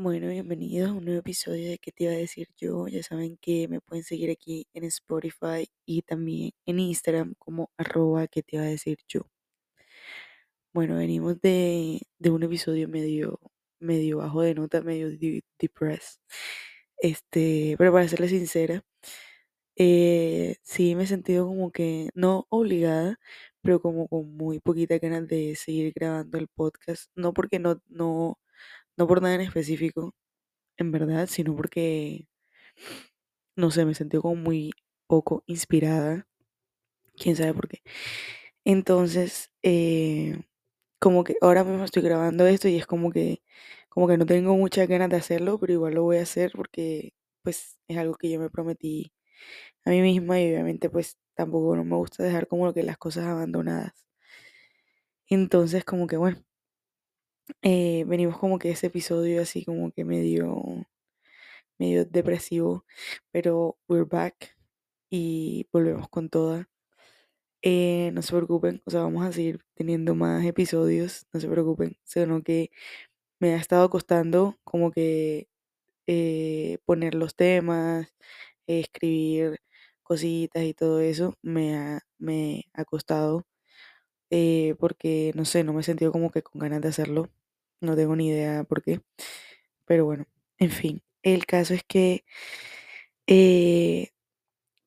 Bueno, bienvenidos a un nuevo episodio de ¿Qué te iba a decir yo? Ya saben que me pueden seguir aquí en Spotify y también en Instagram como arroba ¿Qué te iba a decir yo? Bueno, venimos de, de un episodio medio, medio bajo de nota, medio de- depressed. Este, pero para serles sincera, eh, sí me he sentido como que, no obligada, pero como con muy poquita ganas de seguir grabando el podcast. No porque no, no, no por nada en específico, en verdad, sino porque no sé, me sentí como muy poco inspirada, quién sabe por qué. Entonces, eh, como que ahora mismo estoy grabando esto y es como que, como que no tengo muchas ganas de hacerlo, pero igual lo voy a hacer porque pues es algo que yo me prometí a mí misma y obviamente pues tampoco no me gusta dejar como que las cosas abandonadas. Entonces, como que bueno, eh, venimos como que ese episodio así como que medio, medio depresivo, pero we're back y volvemos con toda. Eh, no se preocupen, o sea, vamos a seguir teniendo más episodios, no se preocupen, sino que me ha estado costando como que eh, poner los temas, escribir cositas y todo eso, me ha, me ha costado porque, no sé, no me he sentido como que con ganas de hacerlo, no tengo ni idea por qué, pero bueno, en fin, el caso es que eh,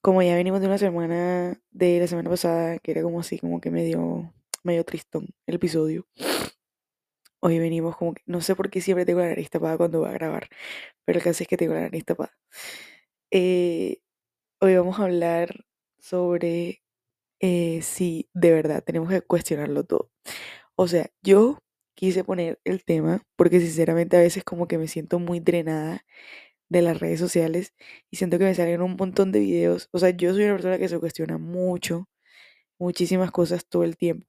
como ya venimos de una semana, de la semana pasada, que era como así, como que medio, medio tristón el episodio. Hoy venimos como que, no sé por qué siempre tengo la nariz tapada cuando voy a grabar, pero el caso es que tengo la nariz tapada. Eh, hoy vamos a hablar sobre eh, si de verdad tenemos que cuestionarlo todo. O sea, yo quise poner el tema porque sinceramente a veces como que me siento muy drenada de las redes sociales y siento que me salen un montón de videos. O sea, yo soy una persona que se cuestiona mucho, muchísimas cosas todo el tiempo.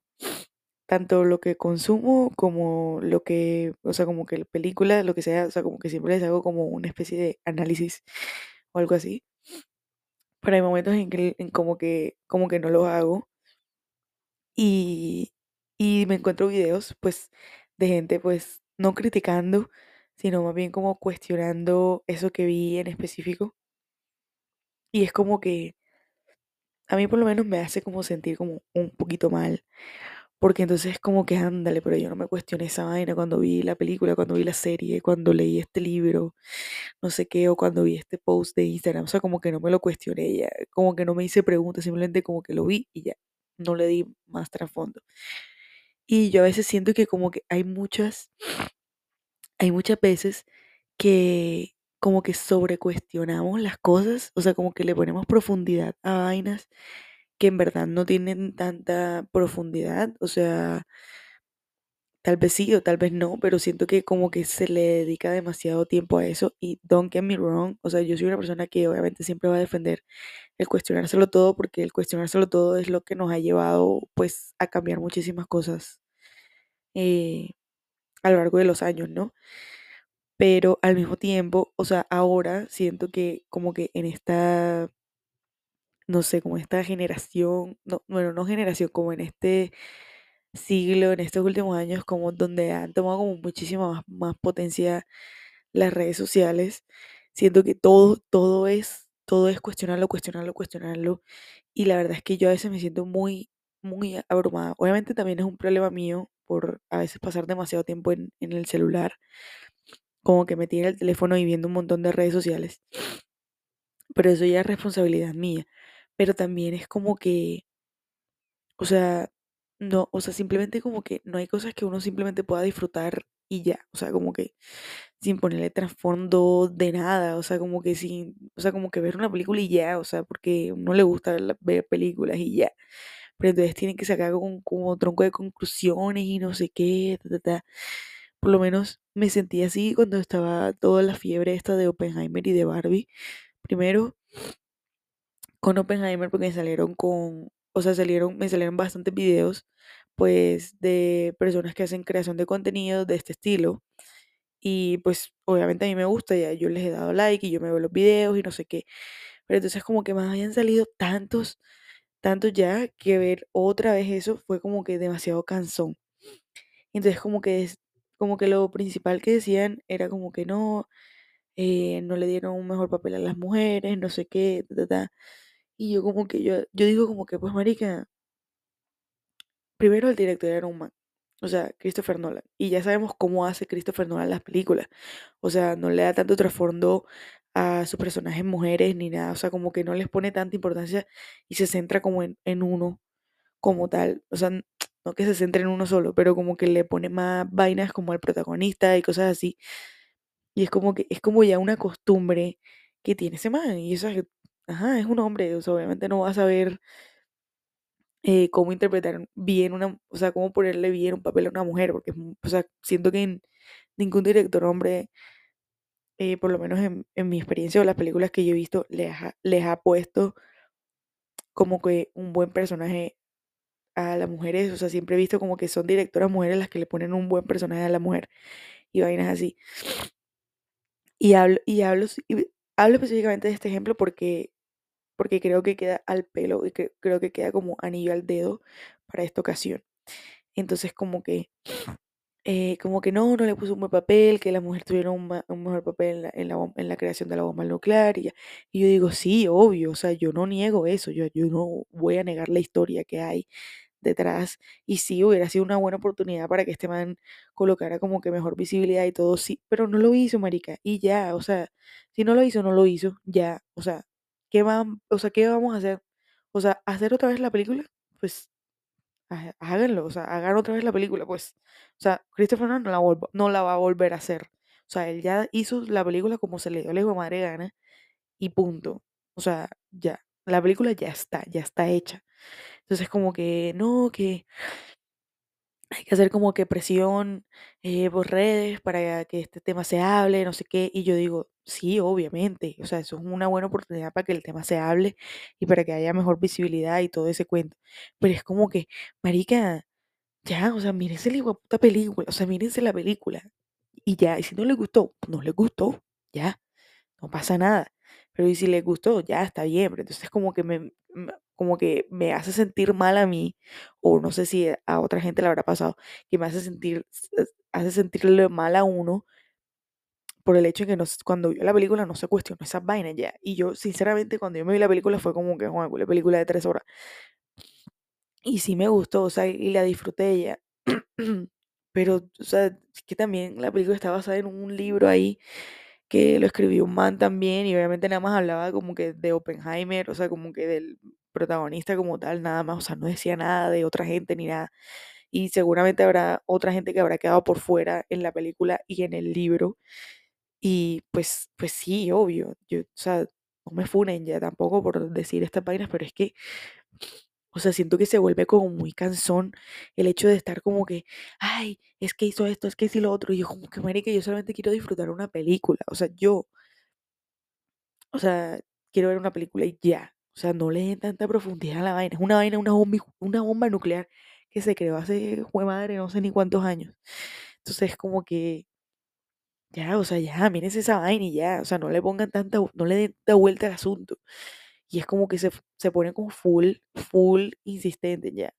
Tanto lo que consumo como lo que, o sea, como que películas, lo que sea, o sea, como que siempre les hago como una especie de análisis o algo así. Pero hay momentos en que como que, como que no lo hago y, y me encuentro videos, pues, de gente, pues, no criticando, sino más bien como cuestionando eso que vi en específico. Y es como que a mí por lo menos me hace como sentir como un poquito mal, porque entonces es como que ándale, pero yo no me cuestioné esa vaina cuando vi la película, cuando vi la serie, cuando leí este libro, no sé qué, o cuando vi este post de Instagram, o sea, como que no me lo cuestioné ya, como que no me hice preguntas, simplemente como que lo vi y ya, no le di más trasfondo. Y yo a veces siento que como que hay muchas, hay muchas veces que como que sobrecuestionamos las cosas, o sea, como que le ponemos profundidad a vainas que en verdad no tienen tanta profundidad, o sea, tal vez sí o tal vez no, pero siento que como que se le dedica demasiado tiempo a eso y don't get me wrong, o sea, yo soy una persona que obviamente siempre va a defender el cuestionárselo todo porque el cuestionárselo todo es lo que nos ha llevado pues a cambiar muchísimas cosas eh, a lo largo de los años, ¿no? Pero al mismo tiempo, o sea, ahora siento que como que en esta, no sé, como esta generación, no, bueno, no generación, como en este siglo, en estos últimos años, como donde han tomado como muchísima más, más potencia las redes sociales, siento que todo, todo es, todo es cuestionarlo, cuestionarlo, cuestionarlo. Y la verdad es que yo a veces me siento muy, muy abrumada. Obviamente también es un problema mío por a veces pasar demasiado tiempo en, en el celular, como que me tiene el teléfono y viendo un montón de redes sociales. Pero eso ya es responsabilidad mía. Pero también es como que, o sea, no, o sea, simplemente como que no hay cosas que uno simplemente pueda disfrutar y ya, o sea, como que sin ponerle trasfondo de nada, o sea, como que sin, o sea, como que ver una película y ya, o sea, porque a uno le gusta ver películas y ya. Pero entonces tienen que sacar como, como tronco de conclusiones y no sé qué, ta, ta, ta. Por lo menos me sentí así cuando estaba toda la fiebre esta de Oppenheimer y de Barbie. Primero, con Oppenheimer porque me salieron con, o sea, salieron, me salieron bastantes videos, pues, de personas que hacen creación de contenido de este estilo. Y pues, obviamente a mí me gusta, ya yo les he dado like y yo me veo los videos y no sé qué. Pero entonces como que me habían salido tantos, tantos ya, que ver otra vez eso fue como que demasiado cansón. Entonces como que, como que lo principal que decían era como que no, eh, no le dieron un mejor papel a las mujeres, no sé qué, ta, ta, ta. Y yo como que yo, yo digo como que, pues marica, primero el director era un man, o sea, Christopher Nolan. Y ya sabemos cómo hace Christopher Nolan las películas. O sea, no le da tanto trasfondo a sus personajes mujeres ni nada. O sea, como que no les pone tanta importancia y se centra como en, en uno como tal. O sea, no que se centre en uno solo, pero como que le pone más vainas como al protagonista y cosas así. Y es como que es como ya una costumbre que tiene ese man. Y eso es, ajá, es un hombre. O sea, obviamente no va a saber eh, cómo interpretar bien una, o sea, cómo ponerle bien un papel a una mujer, porque, o sea, siento que ningún director hombre, eh, por lo menos en, en, mi experiencia o las películas que yo he visto, les ha, les ha puesto como que un buen personaje a las mujeres, o sea, siempre he visto como que son directoras mujeres las que le ponen un buen personaje a la mujer y vainas así. Y hablo, y hablo, y hablo específicamente de este ejemplo porque porque creo que queda al pelo y que, creo que queda como anillo al dedo para esta ocasión. Entonces como que, eh, como que no, no le puso un buen papel, que la mujer tuviera un, mejor papel en la, en, la, creación de la bomba nuclear. Y, y, yo digo, sí, obvio, o sea, yo no niego eso, yo, yo no voy a negar la historia que hay detrás. Y sí, hubiera sido una buena oportunidad para que este man colocara como que mejor visibilidad y todo, sí, pero no lo hizo, marica. Y ya, o sea, si no lo hizo, no lo hizo, ya, o sea, ¿qué, o sea, ¿qué vamos a hacer? O sea, ¿hacer otra vez la película? Pues háganlo, o sea, hagan otra vez la película, pues. O sea, Christopher Nolan no la, no la va a volver a hacer. O sea, él ya hizo la película como se le dio la madre gana y punto. O sea, ya. La película ya está, ya está hecha. Entonces, como que, no, que hay que hacer como que presión eh, por redes para que este tema se hable, no sé qué. Y yo digo, sí, obviamente, o sea, eso es una buena oportunidad para que el tema se hable y para que haya mejor visibilidad y todo ese cuento. Pero es como que, marica, ya, o sea, mírense la puta película, o sea, mírense la película. Y ya, y si no les gustó, no les gustó, ya, no pasa nada. Pero y si les gustó, ya está bien. Pero entonces como que me, como que me hace sentir mal a mí, o no sé si a otra gente le habrá pasado, que me hace sentir, hace sentirle mal a uno por el hecho de que no, cuando vio la película no se cuestionó esas vainas ya. Y yo, sinceramente, cuando yo me vi la película fue como que, una película de tres horas. Y sí me gustó, o sea, y la disfruté ella. Pero, o sea, que también la película está basada en un libro ahí que lo escribió un man también y obviamente nada más hablaba como que de Oppenheimer, o sea, como que del protagonista como tal, nada más, o sea, no decía nada de otra gente ni nada. Y seguramente habrá otra gente que habrá quedado por fuera en la película y en el libro. Y pues, pues sí, obvio, yo, o sea, no me funen ya tampoco por decir estas vainas, pero es que o sea, siento que se vuelve como muy cansón el hecho de estar como que, ay, es que hizo esto, es que hizo lo otro. Y yo como que, marica, yo solamente quiero disfrutar una película. O sea, yo, o sea, quiero ver una película y ya. O sea, no le den tanta profundidad a la vaina. Es una vaina, una bomba, una bomba nuclear que se creó hace, jue madre, no sé ni cuántos años. Entonces, es como que, ya, o sea, ya, mírense esa vaina y ya. O sea, no le pongan tanta, no le den tanta vuelta al asunto. Y es como que se, se pone como full, full insistente ya.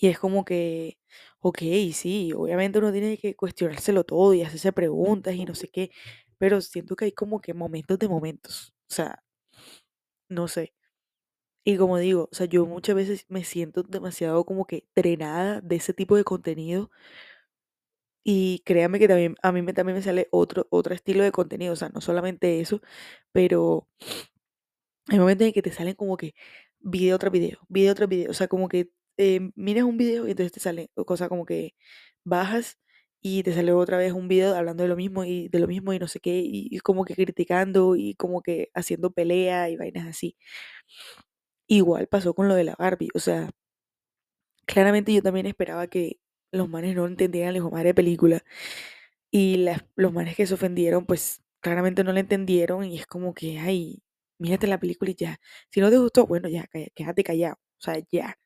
Y es como que, ok, sí, obviamente uno tiene que cuestionárselo todo y hacerse preguntas y no sé qué, pero siento que hay como que momentos de momentos, o sea, no sé. Y como digo, o sea, yo muchas veces me siento demasiado como que drenada de ese tipo de contenido. Y créanme que también a mí me, también me sale otro, otro estilo de contenido, o sea, no solamente eso, pero hay momentos en que te salen como que video tras video, video tras video. O sea, como que eh, miras un video y entonces te sale cosa como que bajas y te sale otra vez un video hablando de lo mismo y de lo mismo y no sé qué, y, como que criticando y como que haciendo pelea y vainas así. Igual pasó con lo de la Barbie, o sea, claramente yo también esperaba que los manes no entendieran la madre de película y los manes que se ofendieron pues claramente no la entendieron y es como que, ay, mírate la película y ya. Si no te gustó, bueno, ya, quédate callado. O sea, ya.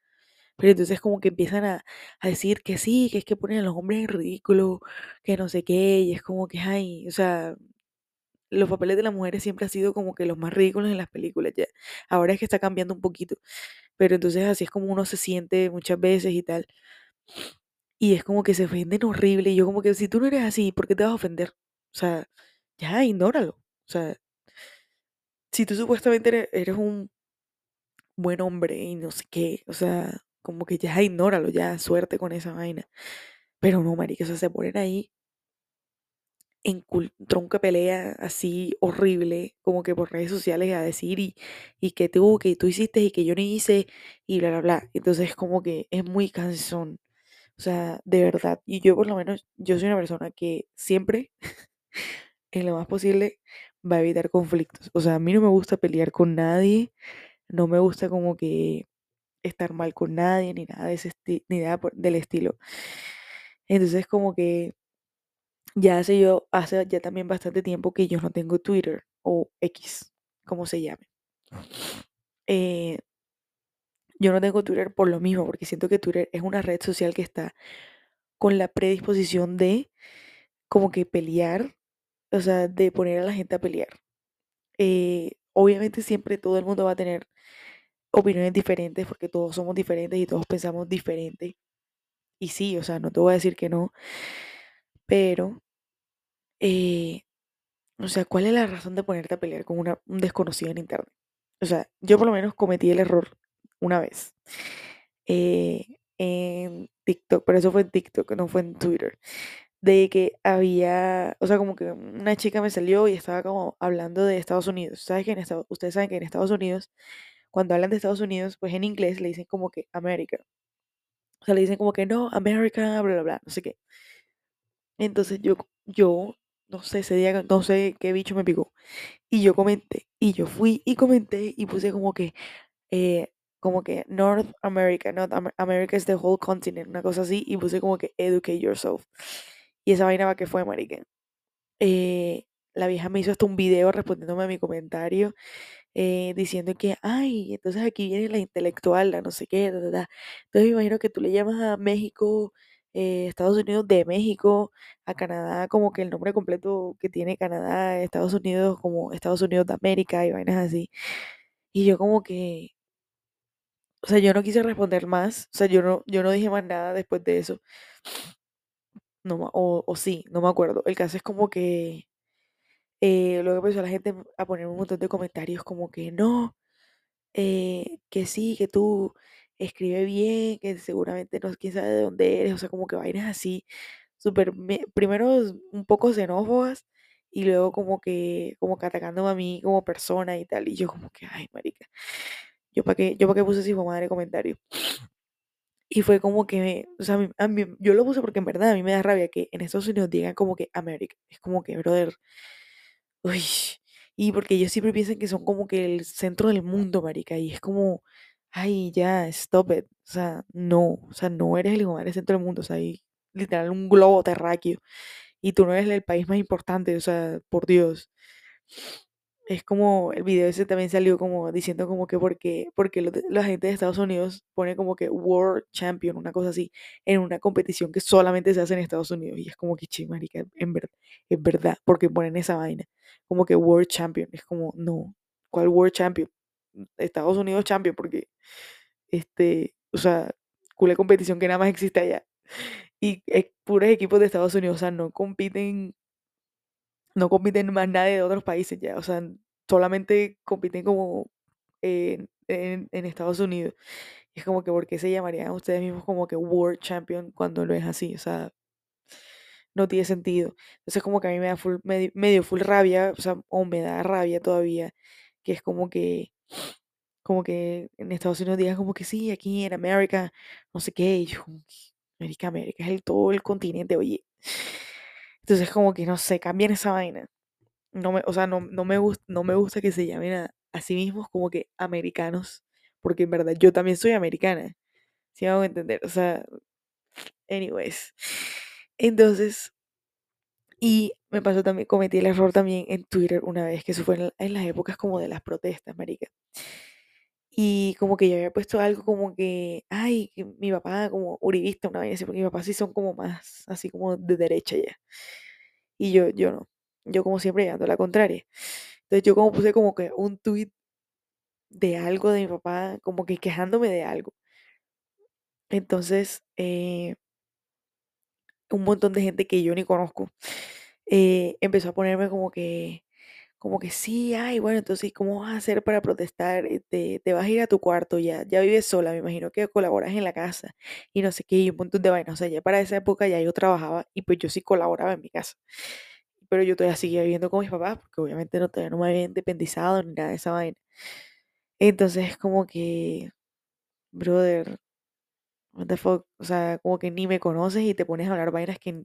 Pero entonces como que empiezan a, decir que sí, que es que ponen a los hombres en ridículo, que no sé qué, y es como que, ay, o sea, los papeles de las mujeres siempre han sido como que los más ridículos en las películas ya. Ahora es que está cambiando un poquito. Pero entonces así es como uno se siente muchas veces y tal. Y es como que se ofenden horrible. Y yo como que si tú no eres así, ¿por qué te vas a ofender? O sea, ya, ignóralo. O sea, si tú supuestamente eres, un buen hombre y no sé qué, o sea, como que ya ignóralo, ya suerte con esa vaina. Pero no, marica, o sea, se ponen ahí en tronca pelea así horrible, como que por redes sociales a decir y, y que tú, que tú hiciste y que yo no hice y bla, bla, bla. Entonces como que es muy cansón. O sea, de verdad. Y yo por lo menos, yo soy una persona que siempre, en lo más posible, va a evitar conflictos. O sea, a mí no me gusta pelear con nadie, no me gusta como que estar mal con nadie, ni nada de ese ni nada por- del estilo. Entonces como que ya hace yo, hace ya también bastante tiempo que yo no tengo Twitter o X, como se llame. Eh, yo no tengo Twitter por lo mismo, porque siento que Twitter es una red social que está con la predisposición de como que pelear, o sea, de poner a la gente a pelear. Eh, obviamente siempre todo el mundo va a tener opiniones diferentes porque todos somos diferentes y todos pensamos diferente. Y sí, o sea, no te voy a decir que no, pero, eh, o sea, ¿cuál es la razón de ponerte a pelear con una, un desconocido en internet? O sea, yo por lo menos cometí el error una vez eh, en TikTok, pero eso fue en TikTok, no fue en Twitter, de que había, o sea, como que una chica me salió y estaba como hablando de Estados Unidos. ¿Sabes que en Estados, ustedes saben que en Estados Unidos, cuando hablan de Estados Unidos, pues en inglés le dicen como que América. O sea, le dicen como que no, America, bla, bla, bla, no sé qué. Entonces yo, yo, no sé, ese día, no sé qué bicho me picó. Y yo comenté, y yo fui y comenté y puse como que, eh, como que North America, North Amer- America is the whole continent, una cosa así, y puse como que educate yourself. Y esa vaina va que fue, marica. Eh, la vieja me hizo hasta un video respondiéndome a mi comentario, eh, diciendo que, ay, entonces aquí viene la intelectual, la no sé qué, ta, ta, ta". Entonces me imagino que tú le llamas a México, eh, Estados Unidos de México, a Canadá como que el nombre completo que tiene Canadá, Estados Unidos como Estados Unidos de América y vainas así. Y yo como que, o sea, yo no quise responder más, o sea, yo no, yo no dije más nada después de eso, no, o, o sí, no me acuerdo. El caso es como que eh, luego empezó la gente a poner un montón de comentarios como que no, eh, que sí, que tú escribe bien, que seguramente no, quién sabe de dónde eres, o sea, como que vainas así, súper, me- primero un poco xenófobas y luego como que, como que a mí como persona y tal, y yo como que, ay, marica, yo para qué, yo para qué puse ese hijo madre comentario. Y fue como que, o sea, a mí- a mí- yo lo puse porque en verdad a mí me da rabia que en Estados Unidos digan como que América, es como que, brother, Uy, y porque ellos siempre piensan que son como que el centro del mundo, marica, y es como, ay, ya, stop it. O sea, no, o sea, no eres el hijo del centro del mundo, o sea, hay literal un globo terráqueo y tú no eres el país más importante, o sea, por Dios. Es como el video ese también salió como diciendo como que porque, porque la gente de Estados Unidos pone como que World Champion, una cosa así, en una competición que solamente se hace en Estados Unidos. Y es como que, che, marica, en verdad, es verdad, porque ponen esa vaina, como que World Champion. Es como, no, ¿cuál World Champion? Estados Unidos Champion, porque, este, o sea, cuál competición que nada más existe allá. Y es puros equipos de Estados Unidos, o sea, no compiten no compiten más nadie de otros países ya, o sea, solamente compiten como en, Estados Unidos. Es como que, ¿por qué se llamarían ustedes mismos como que World Champion cuando no es así? O sea, no tiene sentido. Entonces, como que a mí me da medio, full rabia, o sea, o me da rabia todavía, que es como que, como que en Estados Unidos digan como que sí, aquí en América, no sé qué, yo América, América es el todo el continente, oye. Entonces, como que no sé, cambian esa vaina. No me, o sea, no, no me gusta, no me gusta que se llamen a, a sí mismos como que americanos, porque en verdad yo también soy americana, si me hago entender? O sea, anyways. Entonces, y me pasó también, cometí el error también en Twitter una vez, que eso fue en, en las épocas como de las protestas, marica. Y como que yo había puesto algo como que, ay, mi papá como uribista, una vez así, porque mi papá sí son como más, así como de derecha ya. Y yo, yo no. Yo como siempre llevando la contraria. Entonces yo como puse como que un tweet de algo de mi papá, como que quejándome de algo. Entonces, eh, un montón de gente que yo ni conozco, eh, empezó a ponerme como que, como que sí, ay, bueno, entonces, ¿cómo vas a hacer para protestar? Eh, Te, te vas a ir a tu cuarto ya, ya vives sola, me imagino que colaboras en la casa y no sé qué, y un montón de vainas. O sea, ya para esa época ya yo trabajaba y pues yo sí colaboraba en mi casa. Pero yo todavía seguía viviendo con mis papás porque obviamente no, todavía no me había independizado ni nada de esa vaina. Entonces es como que, brother, what the fuck, o sea, como que ni me conoces y te pones a hablar vainas que,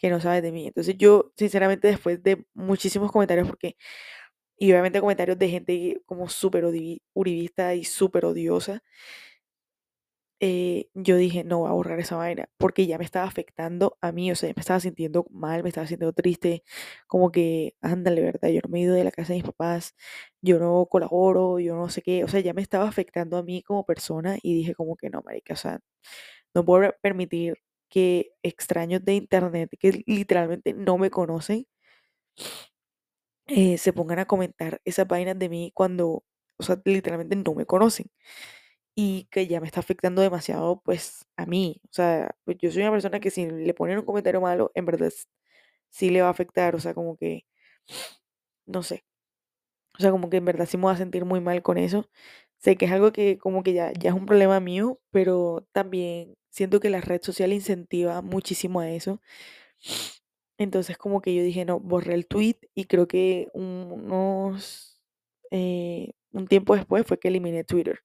que no sabes de mí. Entonces yo, sinceramente, después de muchísimos comentarios, porque, y obviamente comentarios de gente como súper uribista y súper odiosa, eh, yo dije, no voy a borrar esa vaina, porque ya me estaba afectando a mí, o sea, me estaba sintiendo mal, me estaba sintiendo triste, como que, ándale, ¿verdad? Yo no me he ido de la casa de mis papás, yo no colaboro, yo no sé qué, o sea, ya me estaba afectando a mí como persona y dije como que no, marica, o sea, no puedo permitir que extraños de internet, que literalmente no me conocen, eh, se pongan a comentar esas vainas de mí cuando, o sea, literalmente no me conocen y que ya me está afectando demasiado, pues, a mí. O sea, pues yo soy una persona que si le ponen un comentario malo, en verdad sí le va a afectar, o sea, como que, no sé, o sea, como que en verdad sí me voy a sentir muy mal con eso. Sé que es algo que como que ya, ya es un problema mío, pero también siento que la red social incentiva muchísimo a eso. Entonces como que yo dije, no, borré el tweet y creo que unos, eh, un tiempo después fue que eliminé Twitter.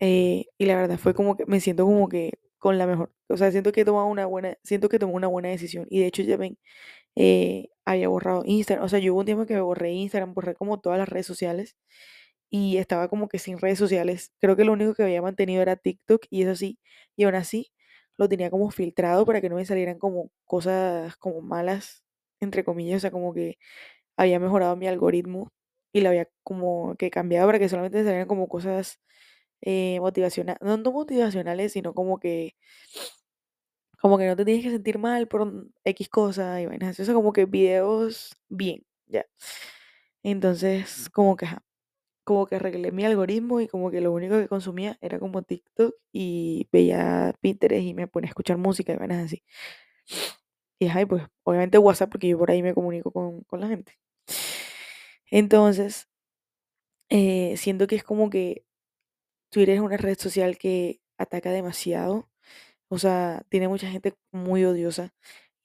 Eh, y la verdad fue como que me siento como que con la mejor, o sea, siento que he tomado una buena, siento que tomé una buena decisión. Y de hecho ya ven, eh, había borrado Instagram, o sea, yo hubo un tiempo que me borré Instagram, borré como todas las redes sociales y estaba como que sin redes sociales. Creo que lo único que había mantenido era TikTok y eso sí, y aún así lo tenía como filtrado para que no me salieran como cosas como malas, entre comillas, o sea, como que había mejorado mi algoritmo y lo había como que cambiado para que solamente salieran como cosas eh, motivacionales, no, no motivacionales, sino como que, como que no te tienes que sentir mal por X cosa y vainas o sea, como que videos bien, ya. Entonces, como que, ajá, como que arreglé mi algoritmo y como que lo único que consumía era como TikTok y veía Pinterest y me ponía a escuchar música y vainas así. Y ajá, y pues obviamente WhatsApp porque yo por ahí me comunico con, con la gente. Entonces, eh, siento que es como que Twitter es una red social que ataca demasiado O sea, tiene mucha gente muy odiosa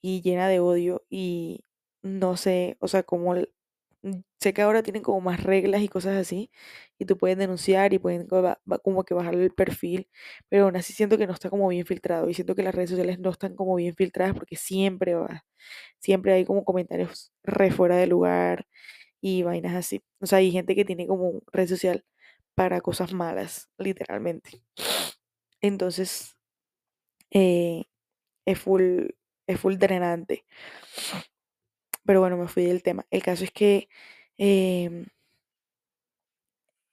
y llena de odio y no sé, o sea, mm, sé que ahora tienen como más reglas y cosas así y tú puedes denunciar y pueden como que bajarle el perfil, pero aún así siento que no está como bien filtrado y siento que las redes sociales no están como bien filtradas porque siempre va, siempre hay como comentarios re fuera de lugar y vainas así. O sea, hay gente que tiene como red social para cosas malas, literalmente. Entonces, eh, es full, es full drenante. Pero bueno, me fui del tema. El caso es que, em,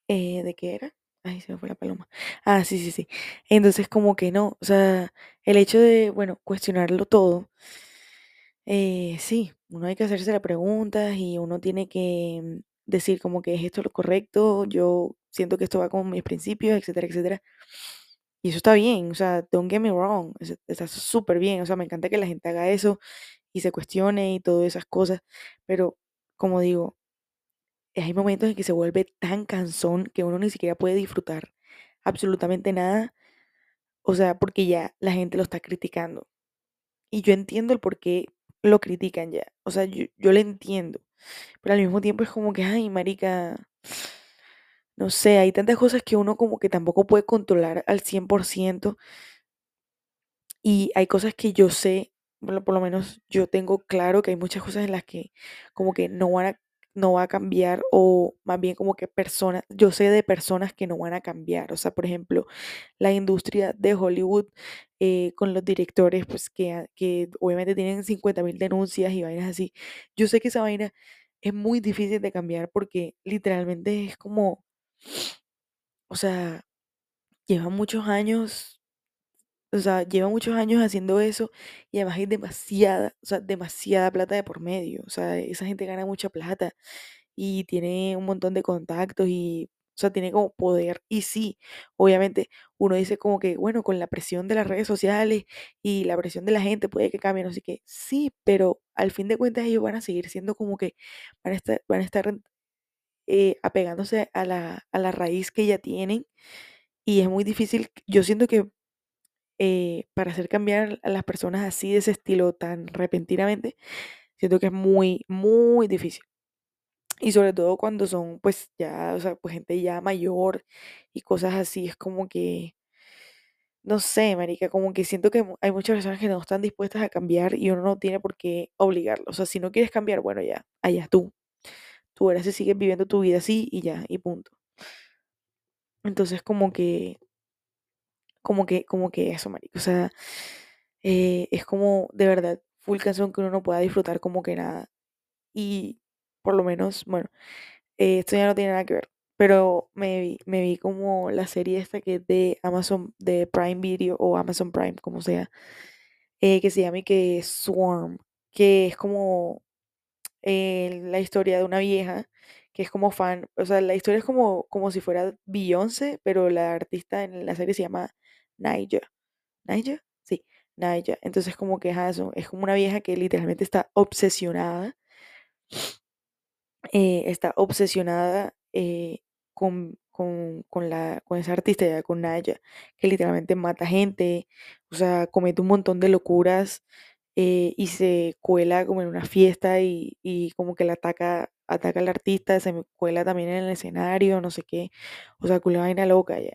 eh, ¿de qué era? Ay, se me fue la paloma. Ah, sí, sí, sí. Entonces, como que no, o sea, el hecho de, bueno, cuestionarlo todo, eh, sí, uno hay que hacerse las preguntas y uno tiene que decir como que es esto lo correcto, yo siento que esto va con mis principios, etcétera, etcétera. Y eso está bien, o sea, don't get me wrong, es- está súper bien, o sea, me encanta que la gente haga eso y se cuestione y todas esas cosas, pero como digo, hay momentos en que se vuelve tan cansón que uno ni siquiera puede disfrutar absolutamente nada, o sea, porque ya la gente lo está criticando. Y yo entiendo el por qué lo critican ya, o sea, yo, yo lo entiendo, pero al mismo tiempo es como que, ay, marica, no sé, hay tantas cosas que uno como que tampoco puede controlar al 100%. Y hay cosas que yo sé, por lo menos yo tengo claro que hay muchas cosas en las que como que no van a, no va a cambiar o más bien como que personas, yo sé de personas que no van a cambiar. O sea, por ejemplo, la industria de Hollywood eh, con los directores, pues que, que obviamente tienen 50 mil denuncias y vainas así. Yo sé que esa vaina es muy difícil de cambiar porque literalmente es como, o sea, llevan muchos años o sea, lleva muchos años haciendo eso y además hay demasiada, o sea, demasiada plata de por medio. O sea, esa gente gana mucha plata y tiene un montón de contactos y, o sea, tiene como poder. Y sí, obviamente uno dice como que, bueno, con la presión de las redes sociales y la presión de la gente puede que cambie, sé qué. Sí, pero al fin de cuentas ellos van a seguir siendo como que van a estar, van a estar eh, apegándose a la, a la raíz que ya tienen. Y es muy difícil. Yo siento que eh, para hacer cambiar a las personas así de ese estilo tan repentinamente, siento que es muy, muy difícil. Y sobre todo cuando son pues ya, o sea, pues gente ya mayor y cosas así, es como que, no sé, marica, como que siento que hay muchas personas que no están dispuestas a cambiar y uno no tiene por qué obligarlo. O sea, si no quieres cambiar, bueno, ya, allá tú. Tú ahora sí sigues viviendo tu vida así y ya, y punto. Entonces como que, como que, como que eso, marica. O sea, eh, es como de verdad full canción que uno no pueda disfrutar como que nada. Y por lo menos, bueno, eh, esto ya no tiene nada que ver. Pero me vi, me vi como la serie esta que es de Amazon, de Prime Video o Amazon Prime, como sea, eh, que se llama y que Swarm, que es como la historia de una vieja que es como fan, o sea, la historia es como, como si fuera Beyoncé, pero la artista en la serie se llama Naija. ¿Naija? Sí, Naija. Entonces como que eso, es como una vieja que literalmente está obsesionada eh, está obsesionada eh, con, con, con la, con esa artista, ya, con Naya, que literalmente mata gente, o sea, comete un montón de locuras eh, y se cuela como en una fiesta y, y como que la ataca, ataca al artista, se me cuela también en el escenario, no sé qué, o sea, una vaina loca ya.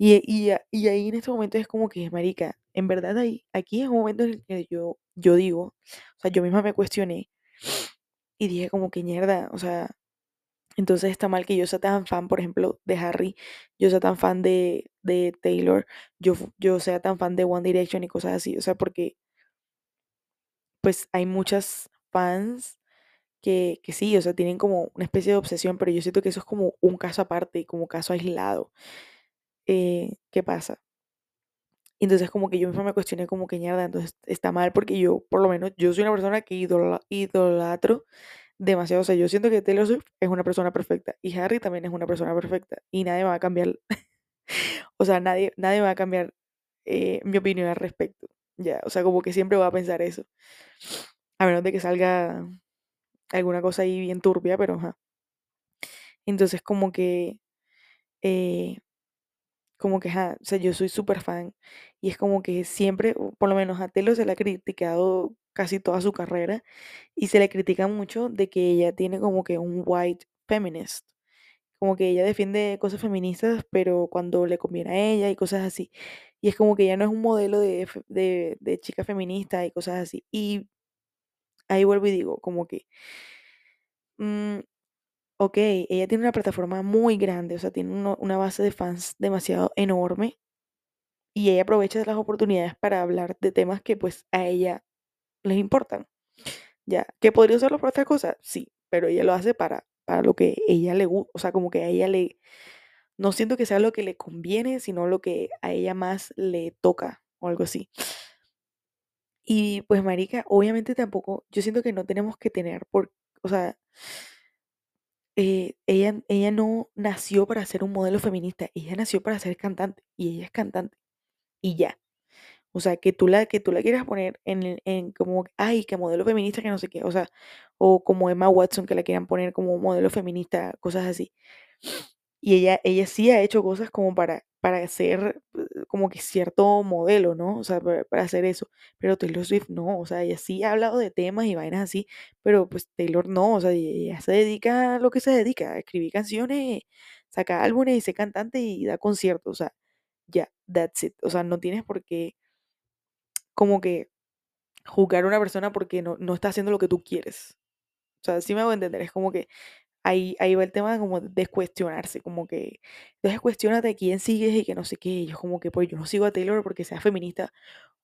Y, y, a- y ahí en este momento es como que, marica, en verdad ahí, aquí es un momento en el que yo, yo digo, o sea, yo misma me cuestioné y dije como que mierda, o sea, entonces está mal que yo sea tan fan, por ejemplo, de Harry, yo sea tan fan de, de Taylor, yo, yo sea tan fan de One Direction y cosas así, o sea, porque pues hay muchas fans que, que sí, o sea, tienen como una especie de obsesión, pero yo siento que eso es como un caso aparte, como caso aislado. Eh, ¿qué pasa? Y entonces como que yo misma me cuestioné como que mierda, entonces está mal porque yo, por lo menos, yo soy una persona que idola- idolatro demasiado. O sea, yo siento que Taylor Swift es una persona perfecta y Harry también es una persona perfecta y nadie me va a cambiar, o sea, nadie, nadie me va a cambiar eh, mi opinión al respecto. Ya, o sea, como que siempre voy a pensar eso. A menos de que salga alguna cosa ahí bien turbia, pero ajá. Entonces como que, eh, como que, ajá, o sea, yo soy súper fan y es como que siempre, por lo menos a Taylor se le ha criticado casi toda su carrera y se le critica mucho de que ella tiene como que un white feminist. como que ella defiende cosas feministas, pero cuando le conviene a ella y cosas así. Y es como que ella no es un modelo de, de, de chica feminista y cosas así. Y ahí vuelvo y digo, como que, mm, ok, ella tiene una plataforma muy grande, o sea, tiene una base de fans demasiado enorme y ella aprovecha las oportunidades para hablar de temas que pues a ella les importan. Ya, que podría usarlo para otra cosa, sí, pero ella lo hace para, para lo que ella le gusta, o sea, como que a ella le, No siento que sea lo que le conviene, sino lo que a ella más le toca o algo así. Y pues, marica, obviamente tampoco, yo siento que no tenemos que tener por, o sea, eh, ella, ella no nació para ser un modelo feminista, ella nació para ser cantante y ella es cantante y ya. O sea, que tú la, que tú la quieras poner en, en como, ay, que modelo feminista, que no sé qué, o sea, o como Emma Watson, que la quieran poner como modelo feminista, cosas así. Y ella, ella sí ha hecho cosas como para, para ser eh, como que cierto modelo, ¿no? O sea, para, para hacer eso. Pero Taylor Swift no, o sea, ella sí ha hablado de temas y vainas así, pero pues Taylor no, o sea, ella se dedica a lo que se dedica, a escribir canciones, saca álbumes y ser cantante y da conciertos, o sea, ya, that's it. O sea, no tienes por qué como que juzgar a una persona porque no, no está haciendo lo que tú quieres. O sea, sí me hago entender, es como que ahí, ahí va el tema como de cuestionarse, como que, entonces cuestionate quién sigues y que no sé qué, yo como que pues yo no sigo a Taylor porque sea feminista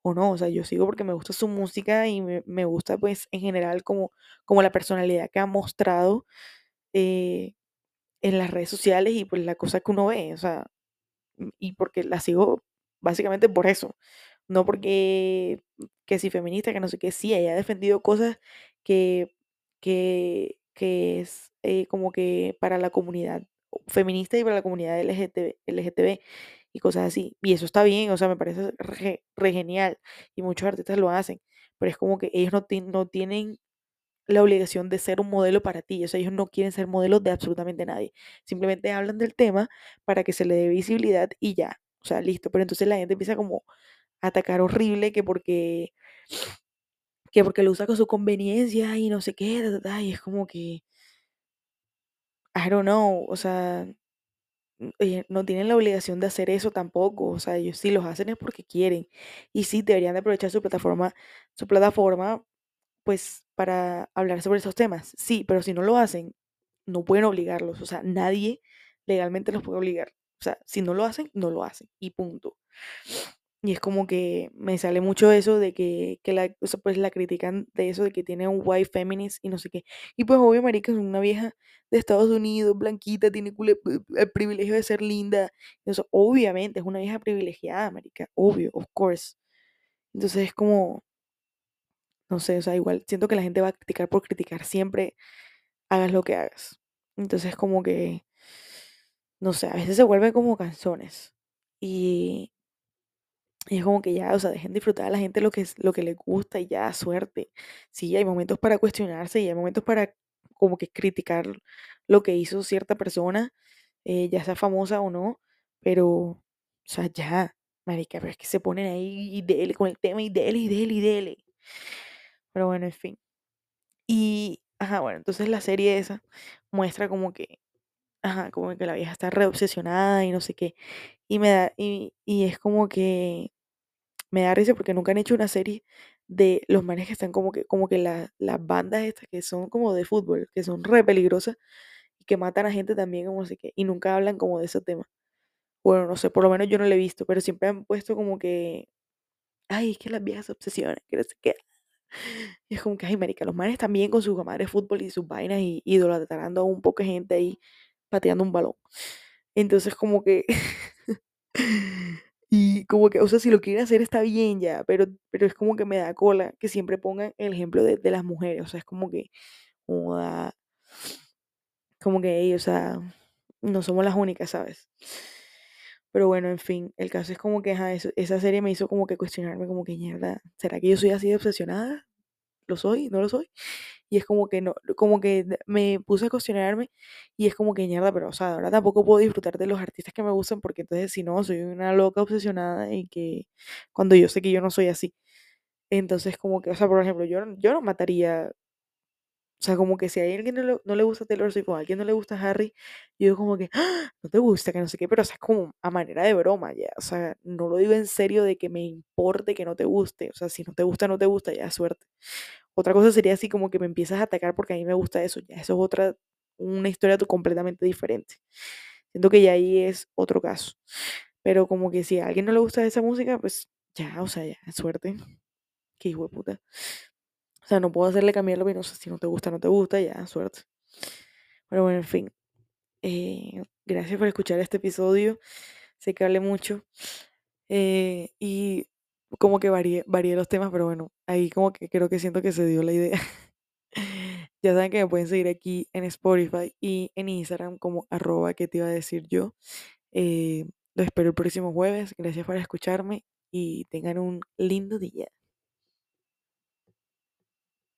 o no, o sea, yo sigo porque me gusta su música y me, me gusta pues en general como, como la personalidad que ha mostrado eh, en las redes sociales y pues la cosa que uno ve, o sea, mm, y porque la sigo básicamente por eso, no porque que si feminista, que no sé qué, sí, ella ha defendido cosas que, que, que es eh, como que para la comunidad feminista y para la comunidad LGTB, y cosas así. Y eso está bien, o sea, me parece re, genial y muchos artistas lo hacen, pero es como que ellos no, no tienen la obligación de ser un modelo para ti, o sea, ellos no quieren ser modelos de absolutamente nadie, simplemente hablan del tema para que se le dé visibilidad y ya, o sea, listo, pero entonces la gente empieza como a atacar horrible que porque que porque lo usa con su conveniencia y no sé qué, y es como que I don't know, o sea, eh, no tienen la obligación de hacer eso tampoco, o sea, ellos sí los hacen es porque quieren. Y sí, deberían de aprovechar su plataforma, su plataforma, pues, para hablar sobre esos temas. Sí, pero si no lo hacen, no pueden obligarlos, o sea, nadie legalmente los puede obligar. O sea, si no lo hacen, no lo hacen, y punto. Y es como que me sale mucho eso de que, que la, o pues la critican de eso de que tiene un white feminist y no sé qué. Y pues obvio, marica, es una vieja de Estados Unidos, blanquita, tiene el privilegio de ser linda. Eso, obviamente, es una vieja privilegiada, marica, obvio, of course. Entonces es como, no sé, o sea, igual siento que la gente va a criticar por criticar siempre, hagas lo que hagas. Entonces como que, no sé, a veces se vuelven como canciones. Y, es como que ya, o sea, dejen disfrutar a la gente lo que, lo que les gusta y ya, suerte. Sí, hay momentos para cuestionarse y hay momentos para como que criticar lo que hizo cierta persona, eh, ya sea famosa o no, pero, o sea, ya, marica, pero es que se ponen ahí y dele con el tema y dele y dele y dele. Pero bueno, en fin. Y, ajá, bueno, entonces la serie esa muestra como que, ajá, como que la vieja está re obsesionada y no sé qué. Y me da, y, y es como que me da risa porque nunca han hecho una serie de los manes que están como que, como que las bandas estas que son como de fútbol, que son re peligrosas y que matan a gente también, como sé qué, y nunca hablan como de ese tema. Bueno, no sé, por lo menos yo no lo he visto, pero siempre han puesto como que, ay, es que las viejas obsesiones, que no sé qué. Y es como que, ay, marica, los manes también con sus madre de fútbol y sus vainas y idolatrando a un poco de gente ahí pateando un balón. Entonces como que como que, o sea, si lo quieren hacer está bien ya, pero, pero es como que me da cola que siempre pongan el ejemplo de, las mujeres, o sea, es como que, como, como que ellos, o sea, no somos las únicas, ¿sabes? Pero bueno, en fin, el caso es como que esa serie me hizo como que cuestionarme, como que mierda, ¿será que yo soy así de obsesionada? ¿Lo soy? ¿No lo soy? Y es como que no, como que me puse a cuestionarme y es como que mierda, pero o sea, ahora tampoco puedo disfrutar de los artistas que me gustan porque entonces si no, soy una loca obsesionada y que cuando yo sé que yo no soy así. Entonces como que, o sea, por ejemplo, yo, yo no mataría o sea, como que si a alguien no le, no le gusta Taylor Swift o a alguien no le gusta Harry, yo como que, ¡Ah! no te gusta, que no sé qué, pero o sea, es como a manera de broma ya. O sea, no lo digo en serio de que me importe que no te guste. O sea, si no te gusta, no te gusta, ya suerte. Otra cosa sería así como que me empiezas a atacar porque a mí me gusta eso, ya eso es otra, una historia completamente diferente. Siento que ya ahí es otro caso. Pero como que si a alguien no le gusta esa música, pues ya, o sea, ya, suerte. Qué hijo de puta. O sea, no puedo hacerle cambiar lo sé Si no te gusta, no te gusta, ya, suerte. Pero bueno, en fin. Eh, gracias por escuchar este episodio. Sé que hablé mucho. Eh, y como que varié los temas, pero bueno, ahí como que creo que siento que se dio la idea. ya saben que me pueden seguir aquí en Spotify y en Instagram como arroba que te iba a decir yo. Eh, lo espero el próximo jueves. Gracias por escucharme y tengan un lindo día.